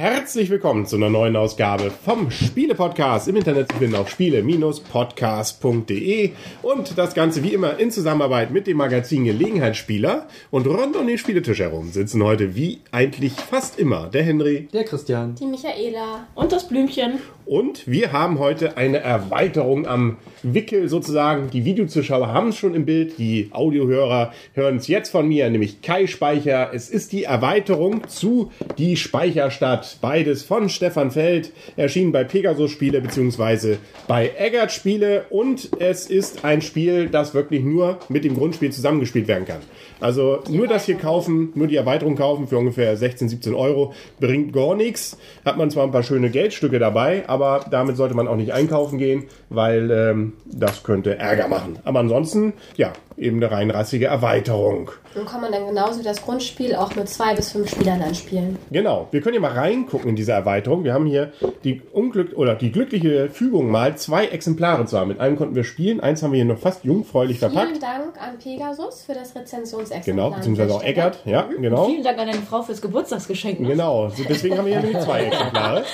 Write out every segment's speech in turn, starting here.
Herzlich willkommen zu einer neuen Ausgabe vom Spiele-Podcast. Im Internet zu finden auf spiele-podcast.de und das Ganze wie immer in Zusammenarbeit mit dem Magazin Gelegenheitsspieler. Und rund um den Spieletisch herum sitzen heute wie eigentlich fast immer der Henry, der Christian, die Michaela. Und das Blümchen. Und wir haben heute eine Erweiterung am Wickel sozusagen. Die Videozuschauer haben es schon im Bild, die Audiohörer hören es jetzt von mir, nämlich Kai Speicher. Es ist die Erweiterung zu Die Speicherstadt. Beides von Stefan Feld, erschienen bei Pegasus Spiele bzw. bei Eggert Spiele. Und es ist ein Spiel, das wirklich nur mit dem Grundspiel zusammengespielt werden kann. Also nur das hier kaufen, nur die Erweiterung kaufen für ungefähr 16, 17 Euro bringt gar nichts. Hat man zwar ein paar schöne Geldstücke dabei, aber damit sollte man auch nicht einkaufen gehen, weil ähm, das könnte Ärger machen. Aber ansonsten, ja, eben eine rein rassige Erweiterung. Und kann man dann genauso wie das Grundspiel auch mit zwei bis fünf Spielern dann spielen. Genau. Wir können hier mal reingucken in diese Erweiterung. Wir haben hier die Unglück oder die glückliche Fügung mal zwei Exemplare zwar. Mit einem konnten wir spielen, eins haben wir hier noch fast jungfräulich verpackt. Vielen Dank an Pegasus für das Rezensionsexemplar. Genau, beziehungsweise auch Eckert. Ja, genau. Und vielen Dank an deine Frau fürs Geburtstagsgeschenk. Ne? Genau. Deswegen haben wir hier nämlich zwei Exemplare.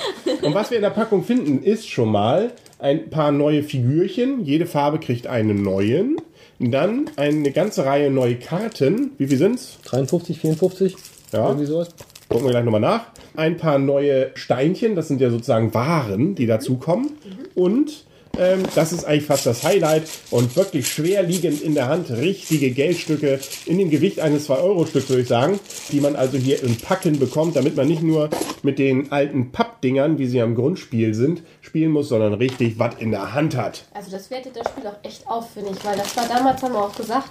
Und was wir in der Packung finden, ist schon mal ein paar neue Figürchen. Jede Farbe kriegt einen neuen. Dann eine ganze Reihe neue Karten. Wie viel sind's? 53, 54? Ja. Irgendwie sowas. Gucken wir gleich nochmal nach. Ein paar neue Steinchen, das sind ja sozusagen Waren, die dazukommen. Mhm. Und ähm, das ist eigentlich fast das Highlight und wirklich schwer liegend in der Hand. Richtige Geldstücke in dem Gewicht eines 2-Euro-Stücks, würde ich sagen, die man also hier im Packen bekommt, damit man nicht nur mit den alten Pappdingern, wie sie am Grundspiel sind, spielen muss, sondern richtig was in der Hand hat. Also das wertet das Spiel auch echt auf, finde ich, weil das war damals, haben wir auch gesagt,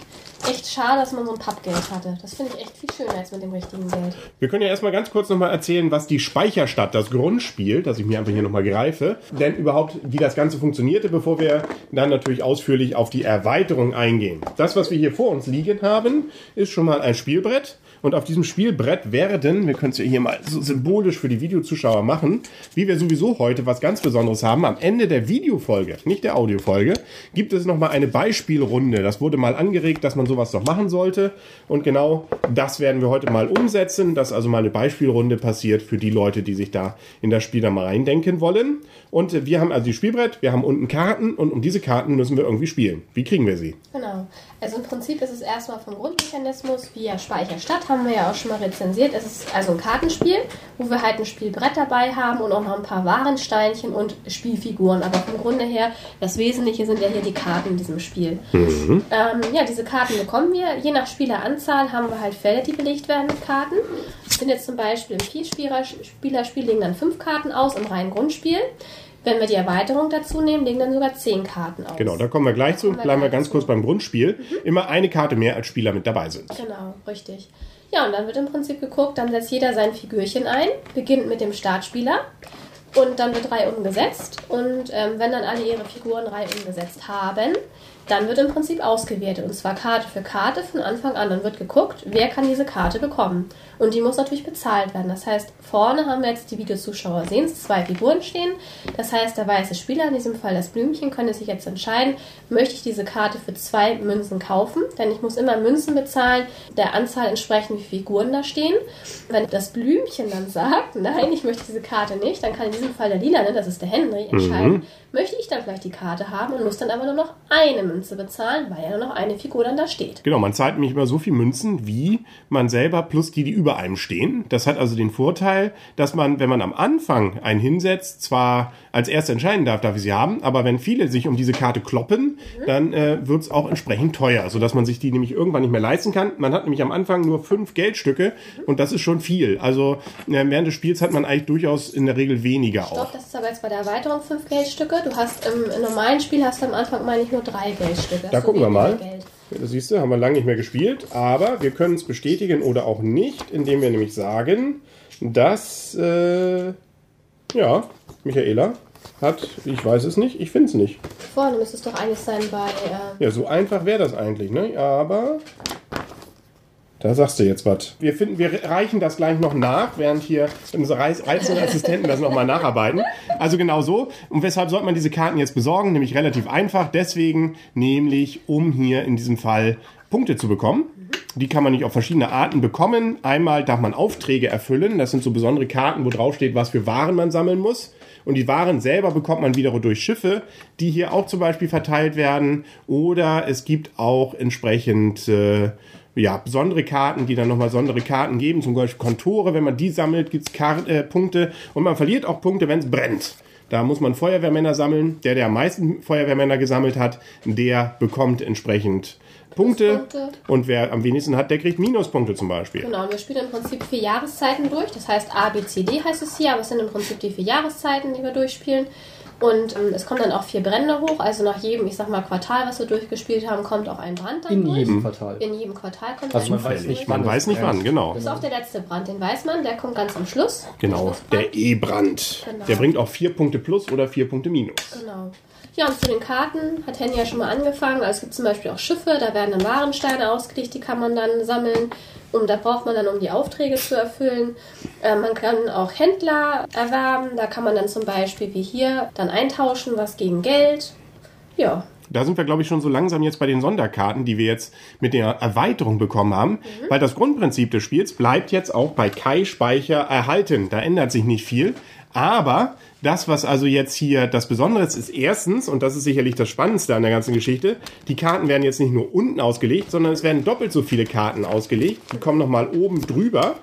echt schade, dass man so ein Pappgeld hatte. Das finde ich echt viel schöner als mit dem richtigen Geld. Wir können ja erstmal ganz kurz nochmal erzählen, was die Speicherstadt, das Grundspiel, das ich mir einfach hier nochmal greife, denn überhaupt, wie das Ganze funktionierte, bevor wir dann natürlich ausführlich auf die Erweiterung eingehen. Das, was wir hier vor uns liegen haben, ist schon mal ein Spielbrett. Und auf diesem Spielbrett werden, wir können es ja hier mal so symbolisch für die Videozuschauer machen, wie wir sowieso heute was ganz Besonderes haben, am Ende der Videofolge, nicht der Audiofolge, gibt es nochmal eine Beispielrunde. Das wurde mal angeregt, dass man sowas doch machen sollte. Und genau das werden wir heute mal umsetzen, dass also mal eine Beispielrunde passiert für die Leute, die sich da in das Spiel da mal reindenken wollen. Und wir haben also die Spielbrett, wir haben unten Karten und um diese Karten müssen wir irgendwie spielen. Wie kriegen wir sie? Genau. Also im Prinzip ist es erstmal vom Grundmechanismus via Speicherstadt, haben wir ja auch schon mal rezensiert. Es ist also ein Kartenspiel, wo wir halt ein Spielbrett dabei haben und auch noch ein paar Warensteinchen und Spielfiguren. Aber vom Grunde her, das Wesentliche sind ja hier die Karten in diesem Spiel. Mhm. Ähm, ja, diese Karten bekommen wir. Je nach Spieleranzahl haben wir halt Felder, die belegt werden mit Karten. Das sind jetzt zum Beispiel im Vielspielerspiel legen dann fünf Karten aus im reinen Grundspiel. Wenn wir die Erweiterung dazu nehmen, legen dann sogar zehn Karten aus. Genau, da kommen wir gleich zu. Bleiben wir ganz zu. kurz beim Grundspiel. Mhm. Immer eine Karte mehr als Spieler mit dabei sind. Genau, richtig. Ja, und dann wird im Prinzip geguckt, dann setzt jeder sein Figürchen ein, beginnt mit dem Startspieler und dann wird Reihe umgesetzt. Und ähm, wenn dann alle ihre Figuren Reihe umgesetzt haben, dann wird im Prinzip ausgewertet. Und zwar Karte für Karte von Anfang an. Dann wird geguckt, wer kann diese Karte bekommen. Und die muss natürlich bezahlt werden. Das heißt, vorne haben wir jetzt die Videozuschauer sehen, zwei Figuren stehen. Das heißt, der weiße Spieler, in diesem Fall das Blümchen, könnte sich jetzt entscheiden, möchte ich diese Karte für zwei Münzen kaufen? Denn ich muss immer Münzen bezahlen, der Anzahl entsprechend, wie Figuren da stehen. Wenn das Blümchen dann sagt, nein, ich möchte diese Karte nicht, dann kann in diesem Fall der Lila, ne, das ist der Henry, entscheiden, mhm. möchte ich dann vielleicht die Karte haben und muss dann aber nur noch eine Münze bezahlen, weil ja nur noch eine Figur dann da steht. Genau, man zahlt nämlich immer so viele Münzen, wie man selber plus die, die über über einem stehen. Das hat also den Vorteil, dass man, wenn man am Anfang einen hinsetzt, zwar als erster entscheiden darf, darf ich sie haben, aber wenn viele sich um diese Karte kloppen, dann äh, wird es auch entsprechend teuer, sodass man sich die nämlich irgendwann nicht mehr leisten kann. Man hat nämlich am Anfang nur fünf Geldstücke und das ist schon viel. Also äh, während des Spiels hat man eigentlich durchaus in der Regel weniger Stopp, auch. das ist aber jetzt bei der Erweiterung fünf Geldstücke. Du hast im, im normalen Spiel hast du am Anfang meine ich nur drei Geldstücke. Da gucken wir mal. Geld. Das siehst du, haben wir lange nicht mehr gespielt, aber wir können es bestätigen oder auch nicht, indem wir nämlich sagen, dass, äh, ja, Michaela hat, ich weiß es nicht, ich finde es nicht. Vorne müsste es doch eigentlich sein bei. Äh ja, so einfach wäre das eigentlich, ne? Aber Da sagst du jetzt was. Wir finden, wir reichen das gleich noch nach, während hier unsere Reiz- reizenden Assistenten das nochmal nacharbeiten. Also genau so. Und weshalb sollte man diese Karten jetzt besorgen? Nämlich relativ einfach. Deswegen, nämlich um hier in diesem Fall Punkte zu bekommen. Die kann man nicht auf verschiedene Arten bekommen. Einmal darf man Aufträge erfüllen. Das sind so besondere Karten, wo drauf steht, was für Waren man sammeln muss. Und die Waren selber bekommt man wiederum durch Schiffe, die hier auch zum Beispiel verteilt werden. Oder es gibt auch entsprechend äh, ja, besondere Karten, die dann nochmal besondere Karten geben. Zum Beispiel Kontore, wenn man die sammelt, gibt's Kar äh, Punkte. Und man verliert auch Punkte, wenn es brennt. Da muss man Feuerwehrmänner sammeln. Der, der am meisten Feuerwehrmänner gesammelt hat, der bekommt entsprechend Punkte. Und wer am wenigsten hat, der kriegt Minuspunkte zum Beispiel. Genau, und wir spielen im Prinzip vier Jahreszeiten durch. Das heißt A, B, C, D heißt es hier, aber es sind im Prinzip die vier Jahreszeiten, die wir durchspielen. Und ähm, es kommen dann auch vier Brände hoch. Also nach jedem, ich sag mal, Quartal, was wir durchgespielt haben, kommt auch ein Brand dann In durch. jedem Quartal. In jedem Quartal kommt Also ein man Brand nicht, Man das weiß nicht wann, genau. Bis auf der letzte Brand, den weiß man, der kommt ganz am Schluss. Genau, der E-Brand. Genau. Der bringt auch vier Punkte plus oder vier Punkte minus. Genau. Ja, und zu den Karten hat Henny ja schon mal angefangen. Also es gibt zum Beispiel auch Schiffe, da werden dann Warensteine ausgelegt, die kann man dann sammeln. Und da braucht man dann, um die Aufträge zu erfüllen. Äh, man kann auch Händler erwerben. Da kann man dann zum Beispiel wie hier dann eintauschen, was gegen Geld. Ja, Da sind wir, glaube ich, schon so langsam jetzt bei den Sonderkarten, die wir jetzt mit der Erweiterung bekommen haben. Weil das Grundprinzip des Spiels bleibt jetzt auch bei Kai Speicher erhalten. Da ändert sich nicht viel. Aber das, was also jetzt hier das Besondere ist, ist erstens, und das ist sicherlich das Spannendste an der ganzen Geschichte, die Karten werden jetzt nicht nur unten ausgelegt, sondern es werden doppelt so viele Karten ausgelegt. Die kommen nochmal oben drüber.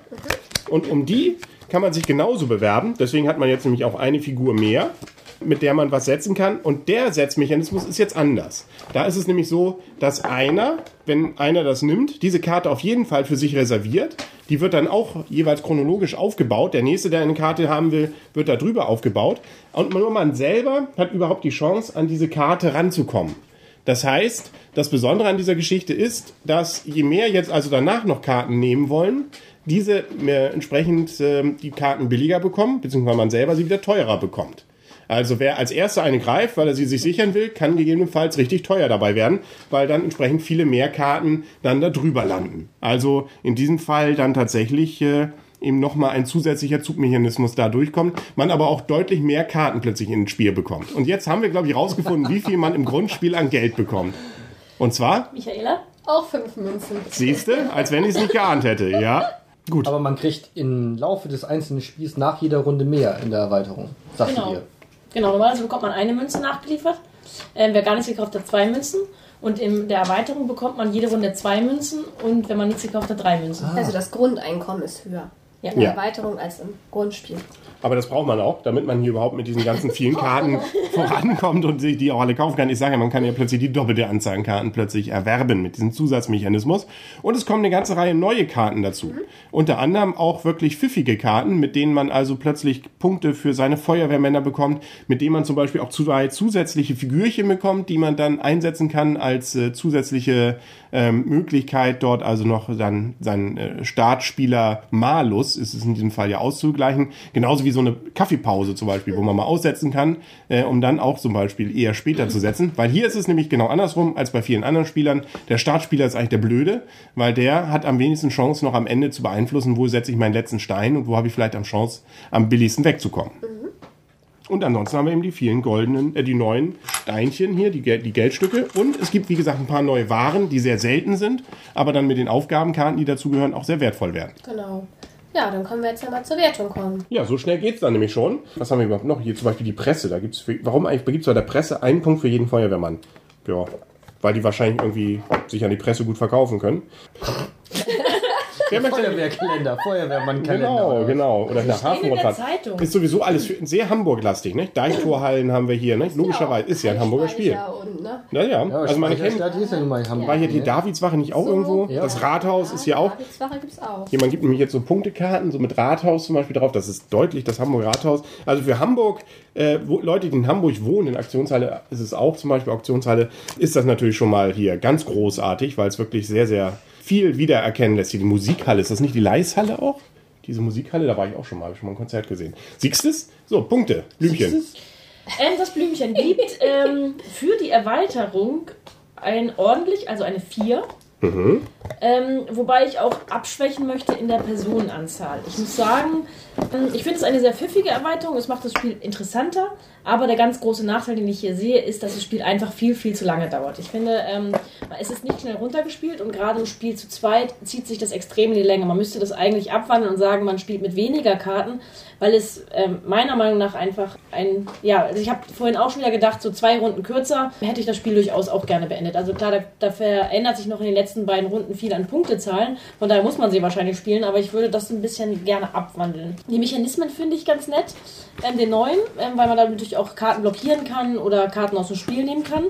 Und um die kann man sich genauso bewerben. Deswegen hat man jetzt nämlich auch eine Figur mehr, mit der man was setzen kann. Und der Setzmechanismus ist jetzt anders. Da ist es nämlich so, dass einer, wenn einer das nimmt, diese Karte auf jeden Fall für sich reserviert. Die wird dann auch jeweils chronologisch aufgebaut. Der nächste, der eine Karte haben will, wird da drüber aufgebaut. Und nur man selber hat überhaupt die Chance, an diese Karte ranzukommen. Das heißt, das Besondere an dieser Geschichte ist, dass je mehr jetzt also danach noch Karten nehmen wollen, diese äh, entsprechend äh, die Karten billiger bekommen, beziehungsweise man selber sie wieder teurer bekommt. Also wer als erster eine greift, weil er sie sich sichern will, kann gegebenenfalls richtig teuer dabei werden, weil dann entsprechend viele mehr Karten dann da drüber landen. Also in diesem Fall dann tatsächlich äh, eben nochmal ein zusätzlicher Zugmechanismus da durchkommt, man aber auch deutlich mehr Karten plötzlich ins Spiel bekommt. Und jetzt haben wir, glaube ich, rausgefunden, wie viel man im Grundspiel an Geld bekommt. Und zwar, Michaela? auch fünf Münzen. siehste, als wenn ich es nicht geahnt hätte, ja? Gut. Aber man kriegt im Laufe des einzelnen Spiels nach jeder Runde mehr in der Erweiterung, sagt Genau. ihr. Genau, normalerweise bekommt man eine Münze nachgeliefert. Ähm, wer gar nichts gekauft hat, zwei Münzen. Und in der Erweiterung bekommt man jede Runde zwei Münzen und wenn man nichts gekauft hat, drei Münzen. Also das Grundeinkommen ist höher Ja. in der Ja. Erweiterung als im Grundspiel. Aber das braucht man auch, damit man hier überhaupt mit diesen ganzen vielen Karten vorankommt und sich die auch alle kaufen kann. Ich sage ja, man kann ja plötzlich die doppelte Anzahl an Karten plötzlich erwerben mit diesem Zusatzmechanismus. Und es kommen eine ganze Reihe neue Karten dazu. Unter anderem auch wirklich pfiffige Karten, mit denen man also plötzlich Punkte für seine Feuerwehrmänner bekommt, mit denen man zum Beispiel auch zwei zusätzliche Figürchen bekommt, die man dann einsetzen kann als äh, zusätzliche ähm, Möglichkeit, dort also noch dann seinen äh, Startspieler Malus, ist es in diesem Fall ja auszugleichen. Genauso wie so eine Kaffeepause zum Beispiel, wo man mal aussetzen kann, äh, um dann auch zum Beispiel eher später zu setzen. Weil hier ist es nämlich genau andersrum als bei vielen anderen Spielern. Der Startspieler ist eigentlich der Blöde, weil der hat am wenigsten Chance noch am Ende zu beeinflussen, wo setze ich meinen letzten Stein und wo habe ich vielleicht am Chance, am billigsten wegzukommen. Und ansonsten haben wir eben die vielen goldenen, äh, die neuen Steinchen hier, die, Gel die Geldstücke. Und es gibt, wie gesagt, ein paar neue Waren, die sehr selten sind, aber dann mit den Aufgabenkarten, die dazugehören, auch sehr wertvoll werden. Genau. Ja, dann können wir jetzt ja mal zur Wertung kommen. Ja, so schnell geht's dann nämlich schon. Was haben wir überhaupt noch? Hier zum Beispiel die Presse. Da gibt's für, warum eigentlich gibt's bei der Presse einen Punkt für jeden Feuerwehrmann? Ja, weil die wahrscheinlich irgendwie sich an die Presse gut verkaufen können. Wer möchte Feuerwehrkalender, Feuerwehrmannkalender. Genau, genau. Oder der Hafenrundfahrt. Ist sowieso alles für, sehr Hamburg-lastig, ne? Deichtorhallen haben wir hier, ne? Logischerweise ist ja ein Hamburger Spiel. Und, ne? Naja, Ja, also meine kennen, Speicherstadt ist ja nun mal in Hamburg. war hier die? Davidswache nicht auch So. irgendwo? Ja. Das Rathaus ist hier auch. Davidswache gibt's auch. Jemand gibt nämlich jetzt so Punktekarten, so mit Rathaus zum Beispiel drauf. Das ist deutlich das Hamburger Rathaus. Also für Hamburg, äh, wo, Leute, die in Hamburg wohnen, in Aktionshalle ist es auch zum Beispiel Auktionshalle, ist das natürlich schon mal hier ganz großartig, weil es wirklich sehr, sehr viel wiedererkennen lässt. Hier die Musikhalle, ist das nicht die Leishalle auch? Diese Musikhalle, da war ich auch schon mal, habe ich schon mal ein Konzert gesehen. Siehst du es? So, Punkte, Blümchen. Ähm, das Blümchen gibt ähm, für die Erweiterung ein ordentlich, also eine 4. Ähm, wobei ich auch abschwächen möchte in der Personenanzahl. Ich muss sagen, ähm, ich finde es eine sehr pfiffige Erweiterung. Es macht das Spiel interessanter. Aber der ganz große Nachteil, den ich hier sehe, ist, dass das Spiel einfach viel, viel zu lange dauert. Ich finde, ähm, es ist nicht schnell runtergespielt und gerade im Spiel zu zweit zieht sich das extrem in die Länge. Man müsste das eigentlich abwandeln und sagen, man spielt mit weniger Karten, weil es ähm, meiner Meinung nach einfach ein, ja, also ich habe vorhin auch schon wieder gedacht, so zwei Runden kürzer hätte ich das Spiel durchaus auch gerne beendet. Also klar, da, da verändert sich noch in den letzten beiden Runden viel an Punktezahlen, von daher muss man sie wahrscheinlich spielen, aber ich würde das ein bisschen gerne abwandeln. Die Mechanismen finde ich ganz nett, ähm, den neuen, ähm, weil man da natürlich auch Karten blockieren kann oder Karten aus dem Spiel nehmen kann.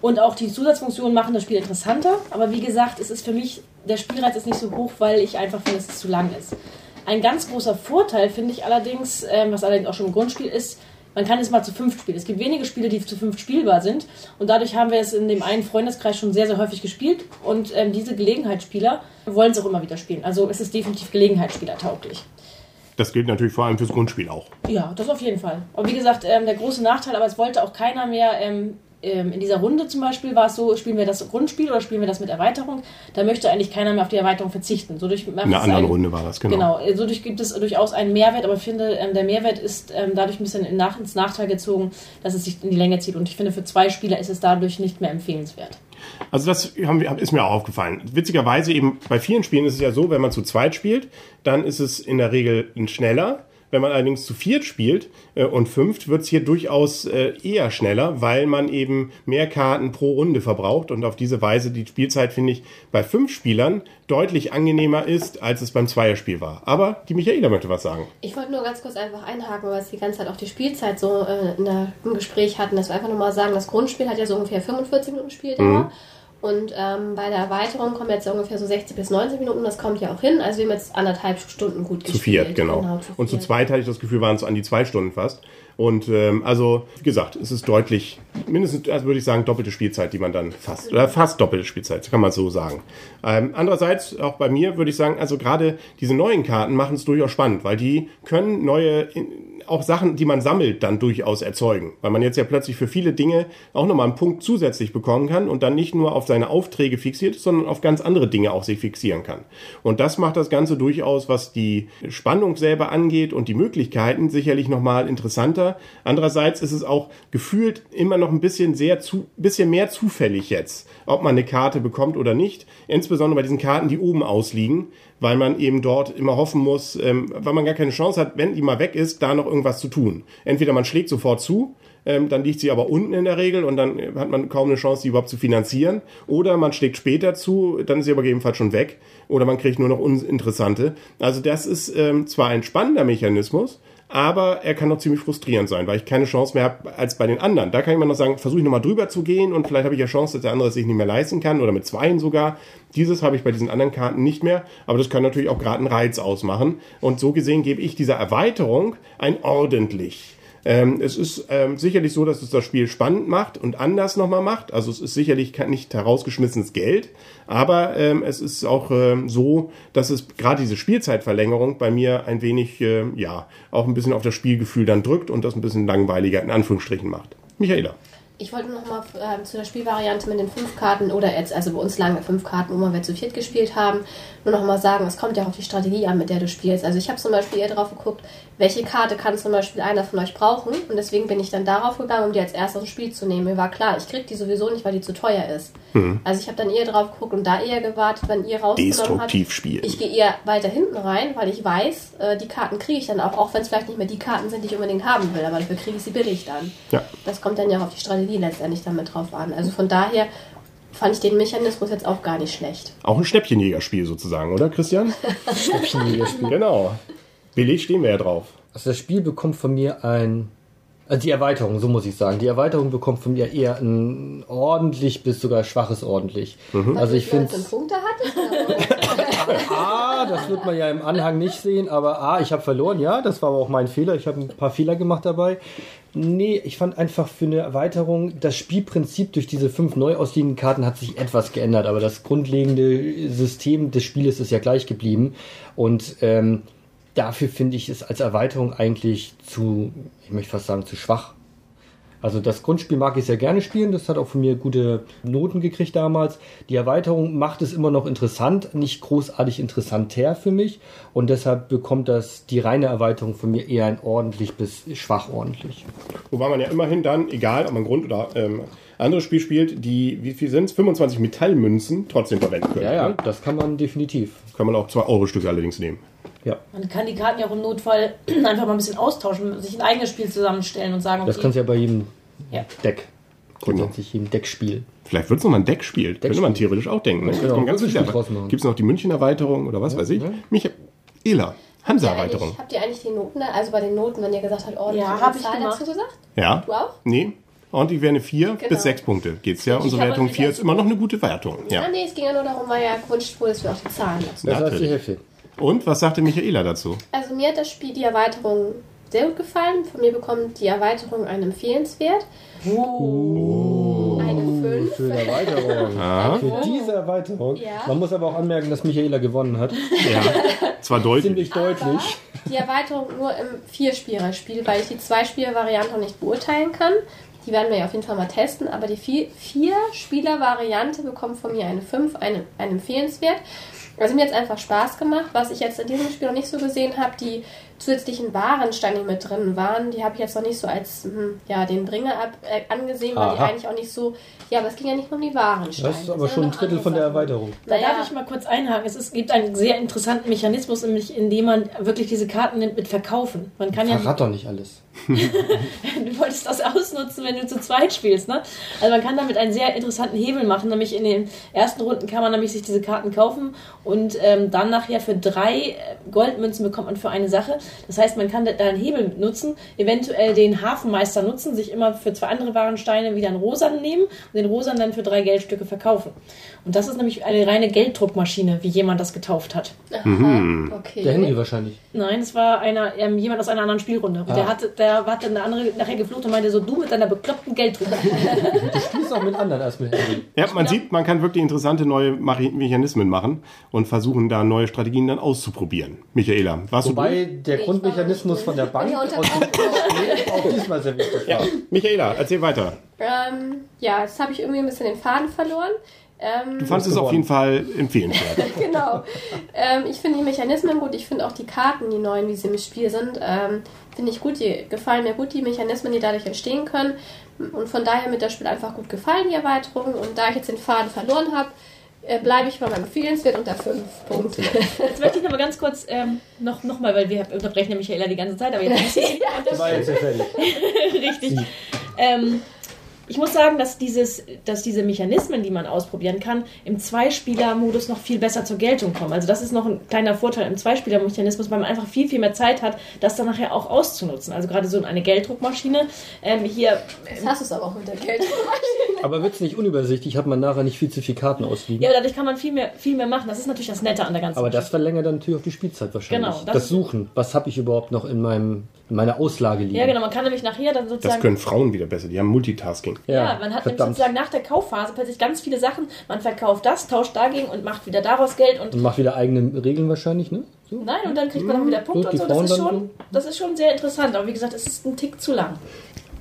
Und auch die Zusatzfunktionen machen das Spiel interessanter. Aber wie gesagt, es ist für mich, der Spielreiz ist nicht so hoch, weil ich einfach finde, dass es zu lang ist. Ein ganz großer Vorteil finde ich allerdings, ähm, was allerdings auch schon im Grundspiel ist, man kann es mal zu fünf spielen. Es gibt wenige Spiele, die zu fünf spielbar sind. Und dadurch haben wir es in dem einen Freundeskreis schon sehr, sehr häufig gespielt. Und ähm, diese Gelegenheitsspieler wollen es auch immer wieder spielen. Also es ist definitiv Gelegenheitsspieler tauglich. Das gilt natürlich vor allem fürs Grundspiel auch. Ja, das auf jeden Fall. Und wie gesagt, ähm, der große Nachteil, aber es wollte auch keiner mehr. Ähm, ähm, in dieser Runde zum Beispiel war es so, spielen wir das Grundspiel oder spielen wir das mit Erweiterung? Da möchte eigentlich keiner mehr auf die Erweiterung verzichten. So durch, In einer anderen Runde war das, genau. Genau, äh, so durch gibt es durchaus einen Mehrwert, aber ich finde, ähm, der Mehrwert ist ähm, dadurch ein bisschen in nach, ins Nachteil gezogen, dass es sich in die Länge zieht. Und ich finde, für zwei Spieler ist es dadurch nicht mehr empfehlenswert. Also das haben wir, ist mir auch aufgefallen. Witzigerweise eben bei vielen Spielen ist es ja so, wenn man zu zweit spielt, dann ist es in der Regel schneller. Wenn man allerdings zu viert spielt äh, und fünft, wird es hier durchaus äh, eher schneller, weil man eben mehr Karten pro Runde verbraucht und auf diese Weise die Spielzeit, finde ich, bei fünf Spielern deutlich angenehmer ist, als es beim Zweierspiel war. Aber die Michaela möchte was sagen. Ich wollte nur ganz kurz einfach einhaken, weil wir die ganze Zeit auch die Spielzeit so äh, der, im Gespräch hatten, dass wir einfach nur mal sagen, das Grundspiel hat ja so ungefähr 45 Minuten Spieldauer. Mhm. Und ähm, bei der Erweiterung kommen jetzt ungefähr so 60 bis 90 Minuten, das kommt ja auch hin. Also wir haben jetzt anderthalb Stunden gut Zu gespielt. viert, genau. zu und zu viert. zweit hatte ich das Gefühl, waren es an die zwei Stunden fast. Und ähm, also, wie gesagt, es ist deutlich, mindestens, also würde ich sagen, doppelte Spielzeit, die man dann fast, oder fast doppelte Spielzeit, kann man so sagen. Ähm, andererseits, auch bei mir würde ich sagen, also gerade diese neuen Karten machen es durchaus spannend, weil die können neue, in- auch Sachen, die man sammelt, dann durchaus erzeugen. Weil man jetzt ja plötzlich für viele Dinge auch nochmal einen Punkt zusätzlich bekommen kann und dann nicht nur auf seine Aufträge fixiert sondern auf ganz andere Dinge auch sich fixieren kann. Und das macht das Ganze durchaus, was die Spannung selber angeht und die Möglichkeiten, sicherlich nochmal interessanter. Andererseits ist es auch gefühlt immer noch ein bisschen sehr zu, bisschen mehr zufällig jetzt, ob man eine Karte bekommt oder nicht. Insbesondere bei diesen Karten, die oben ausliegen, weil man eben dort immer hoffen muss, ähm, weil man gar keine Chance hat, wenn die mal weg ist, da noch irgendwas zu tun. Entweder man schlägt sofort zu, ähm, dann liegt sie aber unten in der Regel und dann hat man kaum eine Chance, die überhaupt zu finanzieren. Oder man schlägt später zu, dann ist sie aber gegebenenfalls schon weg. Oder man kriegt nur noch uninteressante. Also das ist ähm, zwar ein spannender Mechanismus, aber er kann auch ziemlich frustrierend sein, weil ich keine Chance mehr habe als bei den anderen. Da kann ich immer noch sagen, versuche ich nochmal drüber zu gehen und vielleicht habe ich ja Chance, dass der andere es sich nicht mehr leisten kann oder mit zweien sogar. Dieses habe ich bei diesen anderen Karten nicht mehr, aber das kann natürlich auch gerade einen Reiz ausmachen. Und so gesehen gebe ich dieser Erweiterung ein ordentlich. Ähm, es ist ähm, sicherlich so, dass es das Spiel spannend macht und anders nochmal macht. Also es ist sicherlich nicht herausgeschmissenes Geld, aber ähm, es ist auch ähm, so, dass es gerade diese Spielzeitverlängerung bei mir ein wenig, äh, ja, auch ein bisschen auf das Spielgefühl dann drückt und das ein bisschen langweiliger in Anführungsstrichen macht. Michaela. Ich wollte noch mal ähm, zu der Spielvariante mit den fünf Karten oder jetzt, also bei uns ja fünf Karten, wo wir zu viert gespielt haben, nur noch mal sagen, es kommt ja auch auf die Strategie an, mit der du spielst. Also ich habe zum Beispiel eher drauf geguckt, welche Karte kann zum Beispiel einer von euch brauchen und deswegen bin ich dann darauf gegangen, um die als erstes ins Spiel zu nehmen. Mir war klar, ich krieg die sowieso nicht, weil die zu teuer ist. Also ich habe dann eher drauf geguckt und da eher gewartet, wenn ihr rausgenommen habt. Spielen. Ich gehe eher weiter hinten rein, weil ich weiß, äh, die Karten kriege ich dann auch, auch wenn es vielleicht nicht mehr die Karten sind, die ich unbedingt haben will, aber dafür kriege ich sie billig dann. Ja. Das kommt dann ja auch auf die Strategie letztendlich damit drauf an. Also von daher fand ich den Mechanismus jetzt auch gar nicht schlecht. Auch ein Schnäppchenjägerspiel sozusagen, oder Christian? Schnäppchenjägerspiel. genau. Billig stehen wir ja drauf. Also das Spiel bekommt von mir ein. Also die Erweiterung, so muss ich sagen. Die Erweiterung bekommt von mir eher ein ordentlich bis sogar schwaches ordentlich. Also ich finde. 19 Punkte hatte. A, das wird man ja im Anhang nicht sehen, aber A, ich habe verloren, ja, das war aber auch mein Fehler. Ich habe ein paar Fehler gemacht dabei. Nee, ich fand einfach für eine Erweiterung, das Spielprinzip durch diese fünf neu ausliegenden Karten hat sich etwas geändert, aber das grundlegende System des Spieles ist ja gleich geblieben. Und ähm, dafür finde ich es als Erweiterung eigentlich zu, ich möchte fast sagen, zu schwach. Also das Grundspiel mag ich sehr gerne spielen. Das hat auch von mir gute Noten gekriegt damals. Die Erweiterung macht es immer noch interessant, nicht großartig interessanter für mich. Und deshalb bekommt das die reine Erweiterung von mir eher ein ordentlich bis schwach ordentlich. Wobei man ja immerhin dann, egal ob man Grund oder ähm, anderes Spiel spielt, die, wie viel sind es? 25 Metallmünzen trotzdem verwenden können. Ja, ja, ne? das kann man definitiv. Kann man auch 2 Euro Stücke allerdings nehmen. Ja. Man kann die Karten ja auch im Notfall einfach mal ein bisschen austauschen, sich ein eigenes Spiel zusammenstellen und sagen, Das kannst du ja bei jedem Ja. Deck. Genau. Grundsätzlich jedem Deckspiel. Vielleicht wird es nochmal ein Deckspiel. Könnte man theoretisch auch denken. Ne? genau, ganz. Gibt es noch die München-Erweiterung oder was weiß ich? ja. Michaela, Hansa-Erweiterung. Eigentlich- Habt ihr eigentlich die Noten da? Also bei den Noten, wenn ihr gesagt habt, ordentlich Ja, hab ich Zahl dazu gesagt? Ja? Du auch? Nee. Ordentlich wäre eine 4 Genau. bis 6 Punkte. Geht's ja. Ich Unsere Wertung natürlich 4 ist immer noch eine gute Wertung. Ja. Ja. nee, es ging ja nur darum, weil ja gewünscht wurde, dass wir auch die Zahlen dazu. Das heißt die. Hälfte. Und was sagte Michaela dazu? Also mir hat das Spiel, die Erweiterung sehr gut gefallen. Von mir bekommt die Erweiterung einen Empfehlenswert. Eine 5. Für die Erweiterung. Für diese Erweiterung. Ja. Man muss aber auch anmerken, dass Michaela gewonnen hat. Ja. Zwar deutlich. Ziemlich deutlich. Die Erweiterung nur im Vierspieler-Spiel, weil ich die Zwei-Spieler-Variante noch nicht beurteilen kann. Die werden wir ja auf jeden Fall mal testen. Aber die Vier- Vier-Spieler-Variante bekommt von mir eine 5, eine, einen Empfehlenswert. Also mir hat es einfach Spaß gemacht. Was ich jetzt in diesem Spiel noch nicht so gesehen habe, die zusätzlichen Warensteine, die mit drin waren, die habe ich jetzt noch nicht so als hm, ja, den Bringer ab, äh, angesehen, weil die Aha. eigentlich auch nicht so. Ja, aber es ging ja nicht nur um die Warensteine. Das ist aber schon ein Drittel von der. Erweiterung. Da Naja. darf ich mal kurz einhaken. Es, ist, gibt einen sehr interessanten Mechanismus, nämlich indem man wirklich diese Karten nimmt mit Verkaufen. Man kann ja Verrat doch nicht alles. du wolltest das ausnutzen, wenn du zu zweit spielst, ne? Also man kann damit einen sehr interessanten Hebel machen, nämlich in den ersten Runden kann man nämlich sich diese Karten kaufen und ähm, dann nachher für drei äh, Goldmünzen bekommt man für eine Sache. Das heißt, man kann da einen Hebel nutzen, eventuell den Hafenmeister nutzen, sich immer für zwei andere Warensteine wieder einen Rosan nehmen den Rosan dann für drei Geldstücke verkaufen. Und das ist nämlich eine reine Gelddruckmaschine, wie jemand das getauft hat. Aha, okay. Der Henry wahrscheinlich. Nein, es war einer, ähm, jemand aus einer anderen Spielrunde. Und der hatte, der hatte eine andere nachher geflucht und meinte so, du mit deiner bekloppten Gelddruck. Du spielst auch mit anderen als mit Henry. Ja, man sieht, man kann wirklich interessante neue Mechanismen machen und versuchen da neue Strategien dann auszuprobieren. Michaela, warst Wobei du der Ich Grundmechanismus von der Bank aus ja auch diesmal sehr wichtig war. durch? Michaela, erzähl weiter. Ähm, ja, jetzt habe ich irgendwie ein bisschen den Faden verloren. Ähm, Du fandest es auf jeden Fall empfehlenswert. genau. ähm, ich finde die Mechanismen gut. Ich finde auch die Karten, die neuen, wie sie im Spiel sind, ähm, finde ich gut. Die gefallen mir gut, die Mechanismen, die dadurch entstehen können. Und von daher mit das Spiel einfach gut gefallen, die Erweiterung. Und da ich jetzt den Faden verloren habe, äh, bleibe ich bei meinem Empfehlenswert unter 5 Punkte. Jetzt möchte ich noch mal ganz kurz ähm, noch, noch mal, weil wir unterbrechen ja Michaela die ganze Zeit, aber jetzt Die war jetzt ja fertig. richtig. Ähm, ich muss sagen, dass, dieses, dass diese Mechanismen, die man ausprobieren kann, im Zweispieler-Modus noch viel besser zur Geltung kommen. Also das ist noch ein kleiner Vorteil im Zweispieler-Mechanismus, weil man einfach viel, viel mehr Zeit hat, das dann nachher auch auszunutzen. Also gerade so eine Gelddruckmaschine. Ähm, hier Jetzt hast du es aber auch mit der Geld. Aber wird es nicht unübersichtlich, hat man nachher nicht viel zu viele Karten ausliegen. Ja, dadurch kann man viel mehr, viel mehr machen. Das ist natürlich das Nette an der ganzen Aber das Geschichte. verlängert dann natürlich auch die Spielzeit wahrscheinlich. Genau, das das Suchen. Was habe ich überhaupt noch in, meinem, in meiner Auslage liegen? Ja, genau. Man kann nämlich nachher dann Das sozusagen. können Frauen wieder besser. Die haben Multitasking. Ja, man hat nämlich sozusagen nach der Kaufphase plötzlich ganz viele Sachen. Man verkauft das, tauscht dagegen und macht wieder daraus Geld und Und macht wieder eigene Regeln wahrscheinlich, ne? So. nein, und dann kriegt man auch wieder Punkte und so. Das ist, schon, das ist schon sehr interessant. Aber wie gesagt, es ist ein Tick zu lang.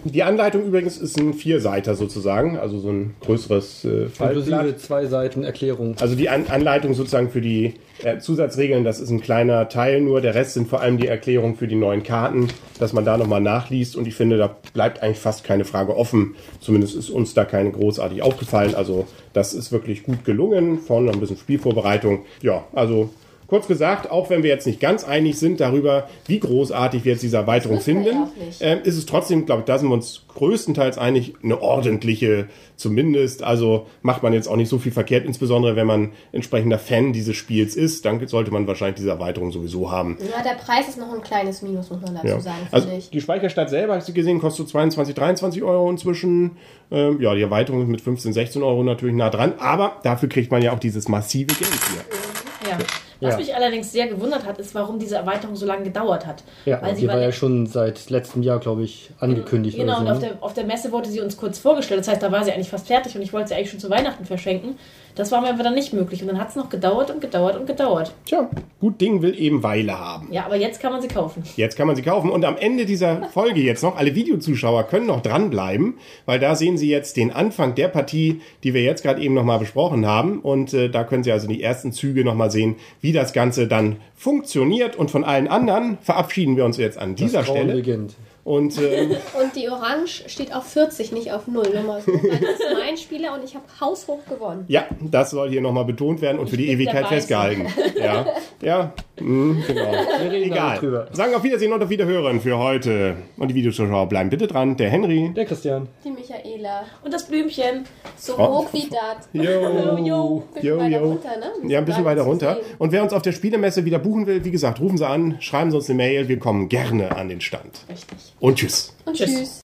Die Anleitung übrigens ist ein Vierseiter sozusagen, also so ein größeres äh, Fallblatt. Inklusive zwei Seiten Erklärung. Also die An Anleitung sozusagen für die äh, Zusatzregeln, das ist ein kleiner Teil nur. Der Rest sind vor allem die Erklärungen für die neuen Karten, dass man da nochmal nachliest. Und ich finde, da bleibt eigentlich fast keine Frage offen. Zumindest ist uns da keine großartig aufgefallen. Also das ist wirklich gut gelungen. Vorne noch ein bisschen Spielvorbereitung. Ja, also kurz gesagt, auch wenn wir jetzt nicht ganz einig sind darüber, wie großartig wir jetzt diese Erweiterung finden, ja ähm, ist es trotzdem, glaube ich, da sind wir uns größtenteils einig, eine ordentliche zumindest. Also macht man jetzt auch nicht so viel verkehrt, insbesondere wenn man entsprechender Fan dieses Spiels ist, dann sollte man wahrscheinlich diese Erweiterung sowieso haben. Ja, der Preis ist noch ein kleines Minus, muss man dazu Ja. sagen, Also ich. die Speicherstadt selber, hast du gesehen, kostet so 22, 23 Euro inzwischen. Ähm, ja, die Erweiterung ist mit 15, 16 Euro natürlich nah dran, aber dafür kriegt man ja auch dieses massive Geld hier. Ja. Was Ja. mich allerdings sehr gewundert hat, ist, warum diese Erweiterung so lange gedauert hat. Ja, Weil sie die war ja schon seit letztem Jahr, glaube ich, angekündigt. Genau, und oder auf so, ne? der, auf der Messe wurde sie uns kurz vorgestellt. Das heißt, da war sie eigentlich fast fertig und ich wollte sie eigentlich schon zu Weihnachten verschenken. Das war mir aber dann nicht möglich. Und dann hat es noch gedauert und gedauert und gedauert. Tja, gut Ding will eben Weile haben. Ja, aber jetzt kann man sie kaufen. Jetzt kann man sie kaufen. Und am Ende dieser Folge jetzt noch, alle Videozuschauer können noch dranbleiben, weil da sehen Sie jetzt den Anfang der Partie, die wir jetzt gerade eben nochmal besprochen haben. Und äh, da können Sie also die ersten Züge nochmal sehen, wie das Ganze dann funktioniert. Und von allen anderen verabschieden wir uns jetzt an dieser Stelle. beginnt. Und äh, Und die Orange steht auf 40, nicht auf 0. Nur mal so, das ist mein Spieler und ich habe haushoch gewonnen. ja, das soll hier nochmal betont werden und für die Ewigkeit festgehalten. Ja, ja, mh, genau. Wir reden da Egal. Sagen auf Wiedersehen und auf Wiederhören für heute. Und die Videozuschauer bleiben bitte dran. Der Henry. Der Christian. Die Michaela. Und das Blümchen. So Oh. hoch wie das. Jo, jo. Bisschen Jo, weiter jo. runter, ne? Ja, ein bisschen weiter runter. sehen. Und wer uns auf der Spielemesse wieder buchen will, wie gesagt, rufen Sie an, schreiben Sie uns eine Mail. Wir kommen gerne an den Stand. Richtig. Und tschüss. Und Tschüss. tschüss.